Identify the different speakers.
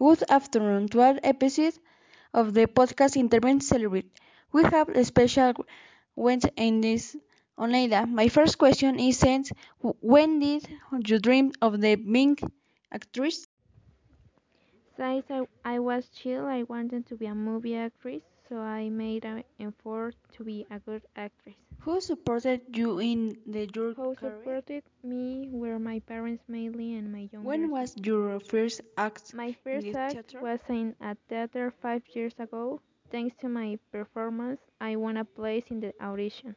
Speaker 1: Good afternoon to our episode of the podcast Intervent Celebrate. We have a special guest in this Oneida. My first question is since when did you dream of the being actress?
Speaker 2: Since I, I was chill, I wanted to be a movie actress, so I made an effort to be a good actress.
Speaker 1: Who supported you in the your
Speaker 2: Who
Speaker 1: career?
Speaker 2: supported me were my parents mainly and my younger
Speaker 1: When was your first act?
Speaker 2: My first
Speaker 1: the
Speaker 2: act
Speaker 1: theater?
Speaker 2: was in a theater five years ago. Thanks to my performance, I won a place in the audition.